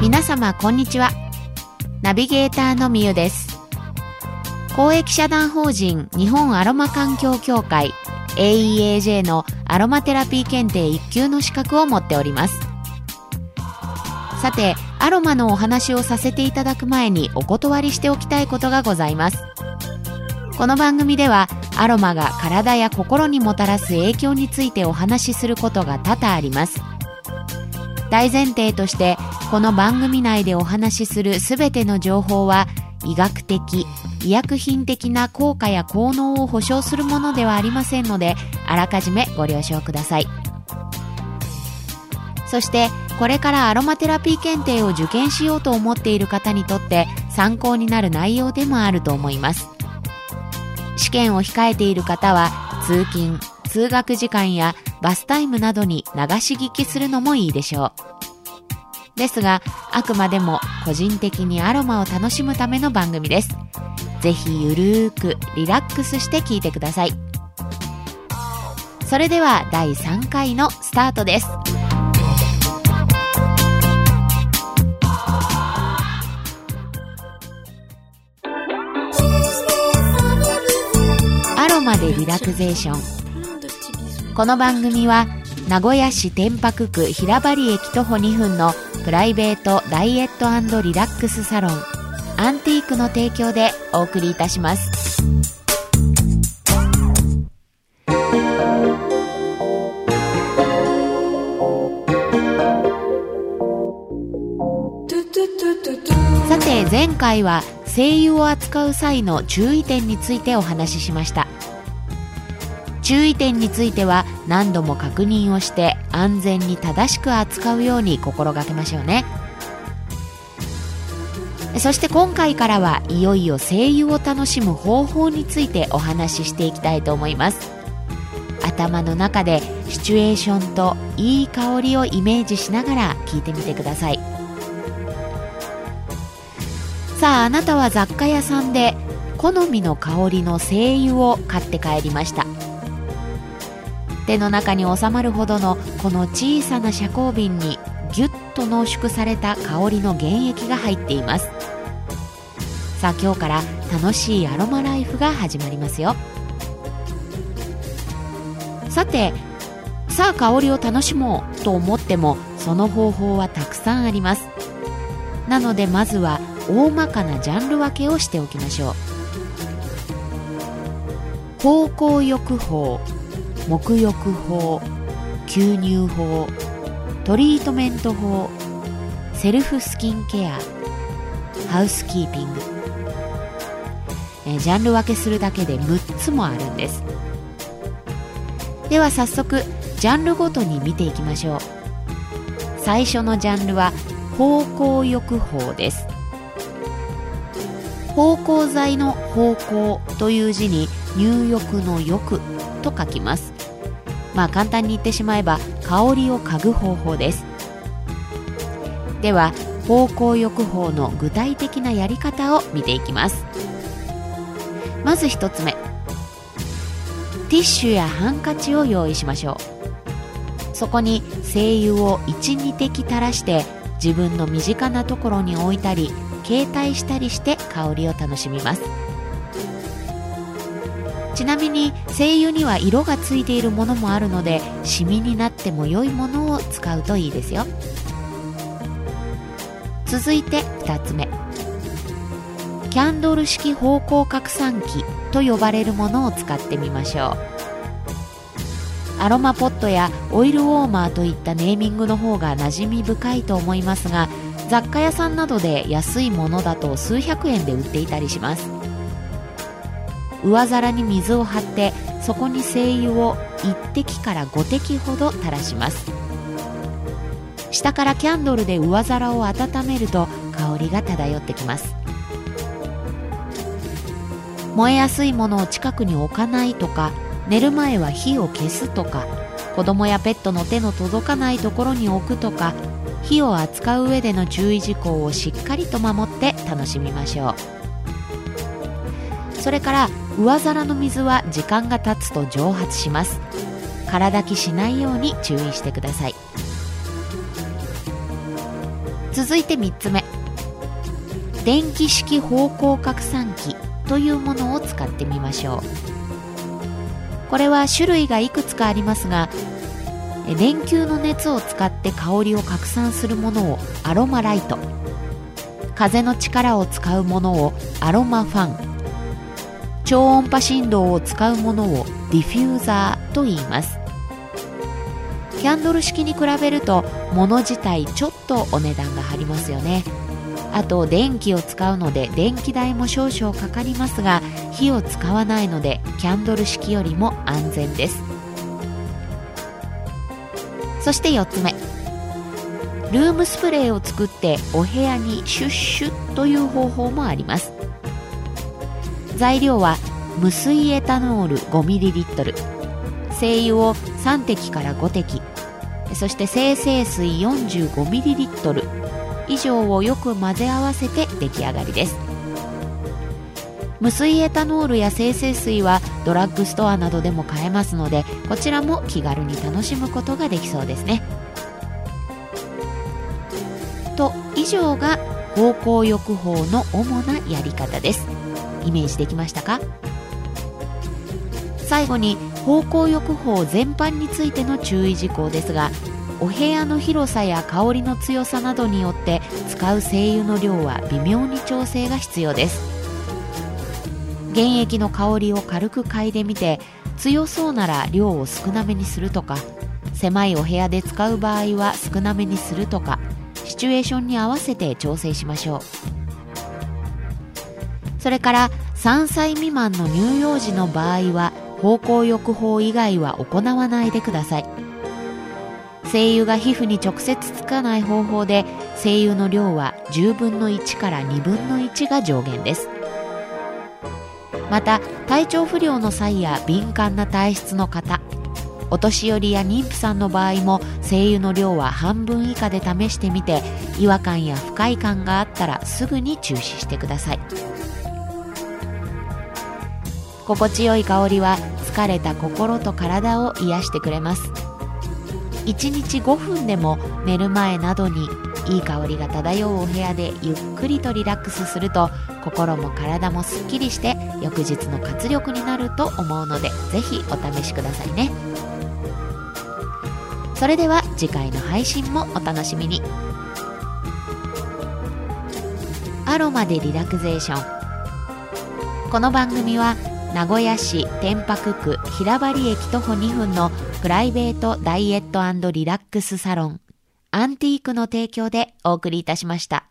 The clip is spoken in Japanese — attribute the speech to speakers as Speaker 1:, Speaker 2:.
Speaker 1: 皆様こんにちは。ナビゲーターのみゆです。公益社団法人日本アロマ環境協会 AEAJ のアロマテラピー検定1級の資格を持っております。さてアロマのお話をさせていただく前にお断りしておきたいことがございます。この番組ではアロマが体や心にもたらす影響についてお話しすることが多々あります。大前提としてこの番組内でお話しするすべての情報は医学的医薬品的な効果や効能を保証するものではありませんのであらかじめご了承ください。そしてこれからアロマテラピー検定を受験しようと思っている方にとって参考になる内容でもあると思います。試験を控えている方は通勤通学時間やバスタイムなどに流し聞きするのもいいでしょう。ですがあくまでも個人的にアロマを楽しむための番組です。ぜひゆるーくリラックスして聞いてください。それでは第3回のスタートです。でリラクゼーション。この番組は名古屋市天白区平針駅徒歩2分のプライベートダイエットリラックスサロンアンティークの提供でお送りいたします。さて前回は精油を扱う際の注意点についてお話ししました。注意点については何度も確認をして安全に正しく扱うように心がけましょうね。そして今回からはいよいよ声優を楽しむ方法についてお話ししていきたいと思います。頭の中でシチュエーションといい香りをイメージしながら聞いてみてください。さああなたは雑貨屋さんで好みの香りの精油を買って帰りました。手の中に収まるほどのこの小さな遮光瓶にぎゅっと濃縮された香りの原液が入っています。さあ今日から楽しいアロマライフが始まりますよ。さてさあ香りを楽しもうと思ってもその方法はたくさんあります。なのでまずは大まかなジャンル分けをしておきましょう。芳香浴法。沐浴法吸入法トリートメント法セルフスキンケアハウスキーピング。えジャンル分けするだけで6つもあるんです。では早速ジャンルごとに見ていきましょう。最初のジャンルは芳香浴法です。芳香剤の芳香という字に入浴の浴と書きます。まあ簡単に言ってしまえば香りを嗅ぐ方法です。では芳香浴法の具体的なやり方を見ていきます。まず1つ目。ティッシュやハンカチを用意しましょう。そこに精油を12滴垂らして自分の身近なところに置いたり携帯したりして香りを楽しみます。ちなみに精油には色がついているものもあるのでシミになっても良いものを使うといいですよ。続いて2つ目。キャンドル式芳香拡散器と呼ばれるものを使ってみましょう。アロマポットやオイルウォーマーといったネーミングの方が馴染み深いと思いますが雑貨屋さんなどで安いものだと数百円で売っていたりします。上皿に水を張ってそこに精油を1滴から5滴ほど垂らします。下からキャンドルで上皿を温めると香りが漂ってきます。燃えやすいものを近くに置かないとか寝る前は火を消すとか子供やペットの手の届かないところに置くとか火を扱う上での注意事項をしっかりと守って楽しみましょう。それから上皿の水は時間が経つと蒸発します空炊きしないように注意してください続いて3つ目電気式方向拡散器というものを使ってみましょうこれは種類がいくつかありますが電球の熱を使って香りを拡散するものをアロマライト風の力を使うものをアロマファン超音波振動を使うものをディフューザーと言います。キャンドル式に比べると物自体ちょっとお値段が張りますよね。あと電気を使うので電気代も少々かかりますが火を使わないのでキャンドル式よりも安全です。そして4つ目。ルームスプレーを作ってお部屋にシュッシュッという方法もあります。材料は無水エタノール 5ml 精油を3滴から5滴。そして精製水 45ml 以上をよく混ぜ合わせて出来上がりです。無水エタノールや精製水はドラッグストアなどでも買えますのでこちらも気軽に楽しむことができそうですね。と以上が方向浴法の主なやり方です。イメージできましたか？最後に方向浴法全般についての注意事項ですがお部屋の広さや香りの強さなどによって使う精油の量は微妙に調整が必要です。原液の香りを軽く嗅いでみて強そうなら量を少なめにするとか狭いお部屋で使う場合は少なめにするとかシチュエーションに合わせて調整しましょう。それから3歳未満の乳幼児の場合は方向浴法以外は行わないでください。精油が皮膚に直接つかない方法で精油の量は10分の1から2分の1が上限です。また体調不良の際や敏感な体質の方お年寄りや妊婦さんの場合も精油の量は半分以下で試してみて違和感や不快感があったらすぐに中止してください。心地よい香りは疲れた心と体を癒してくれます。1日5分でも寝る前などにいい香りが漂うお部屋でゆっくりとリラックスすると心も体もすっきりして翌日の活力になると思うのでぜひお試しくださいね。それでは次回の配信もお楽しみに。アロマでリラクゼーション。この番組は名古屋市天白区平張駅徒歩2分のプライベートダイエットリラックスサロンアンティークの提供でお送りいたしました。